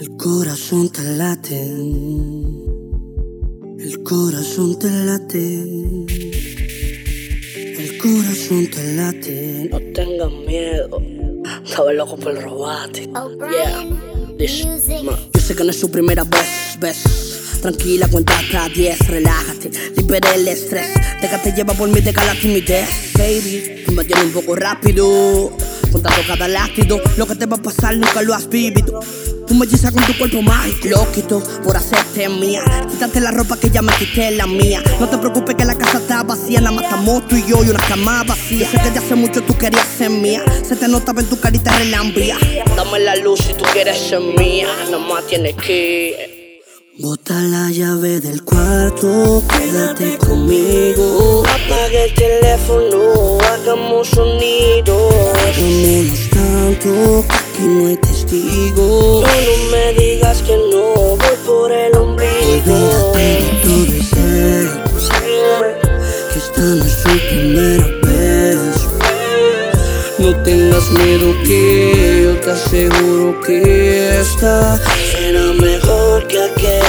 El corazón te late. El corazón te late. El corazón te late. No tengas miedo. Estaba loco por robarte. Yeah. This. Yo sé que no es su primera vez, ves. Tranquila, cuenta hasta 10, relájate, libera el estrés. Déjate llevar por mí, deja la timidez, baby. Tú me tienes un poco rápido, contando cada latido. Lo que te va a pasar nunca lo has vivido. Tú me hechizas con tu cuerpo mágico, loquito, por hacerte mía. Quítate la ropa que ya me quité la mía. No te preocupes que la casa está vacía, nada más estamos tú y yo y una cama vacía. Sé que de hace mucho tú querías ser mía. Se te notaba en tu carita relambia. Dame la luz si tú quieres ser mía. Nada más tienes que. Bota la llave del cuarto, quédate conmigo. El teléfono, hagamos sonido. Hagámonos tanto, que no hay testigo. No, no me digas que no, voy por el ombligo. Olvídate de todo ese, que esta no es tu primera vez. No tengas miedo que yo te aseguro que esta será mejor que aquella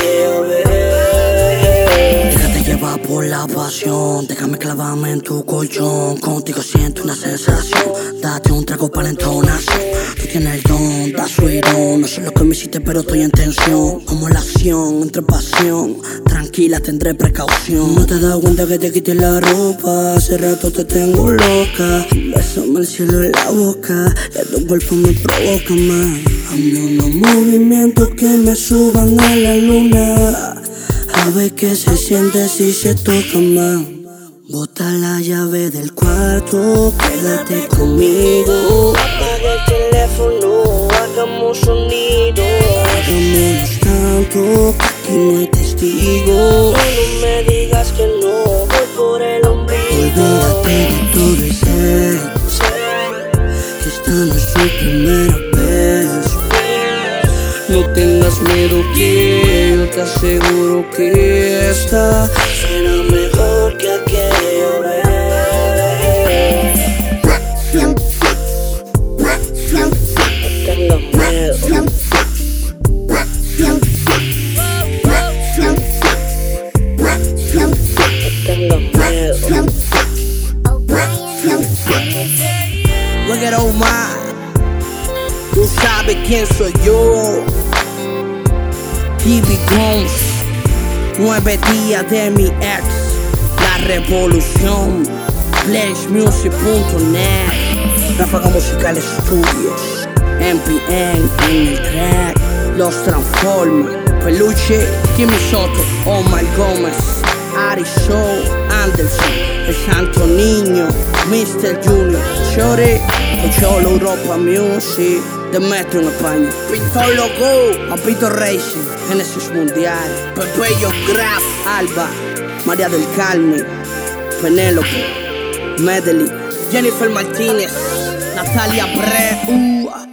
pasión, déjame clavarme en tu colchón. Contigo siento una sensación, date un trago para la entonación. Tú tienes el don, da su No sé lo que me hiciste, pero estoy en tensión. Como la acción entre pasión, tranquila, tendré precaución. No te das cuenta que te quité la ropa, hace rato te tengo loca. Bésame el cielo en la boca, ya tu cuerpo me provoca más. Hazme unos movimientos que me suban a la luna. Ver qué se siente si se toca más. Bota la llave del cuarto, quédate conmigo. Apaga el teléfono, hagamos sonido. Hagámonos tanto, que no hay testigo. No, no me digas que no, voy por el ombligo. Olvídate de todo ese, que esta no es tu primera vez. No tengas miedo que te aseguro que esta será mejor que aquella. Look at Omar. Tú sabes quién soy yo. TV Gomes. Nueve días de mi ex. La revolución. FlashMusic.net. Ráfaga Musical Studios. MPN en el track. Los transforma. Peluche. Kimmy Soto. Omar Gómez. Ari Show. Anderson. El Santo Niño. Mr. Junior. Chore. Cholo Europa Music. De Metro en España. Pito Loco. Mapito Racing. Genesis Mundial. Pepeyo Graf. Alba. María del Carmen. Penélope. Medley. Jennifer Martínez. Natalia Bre. Uh.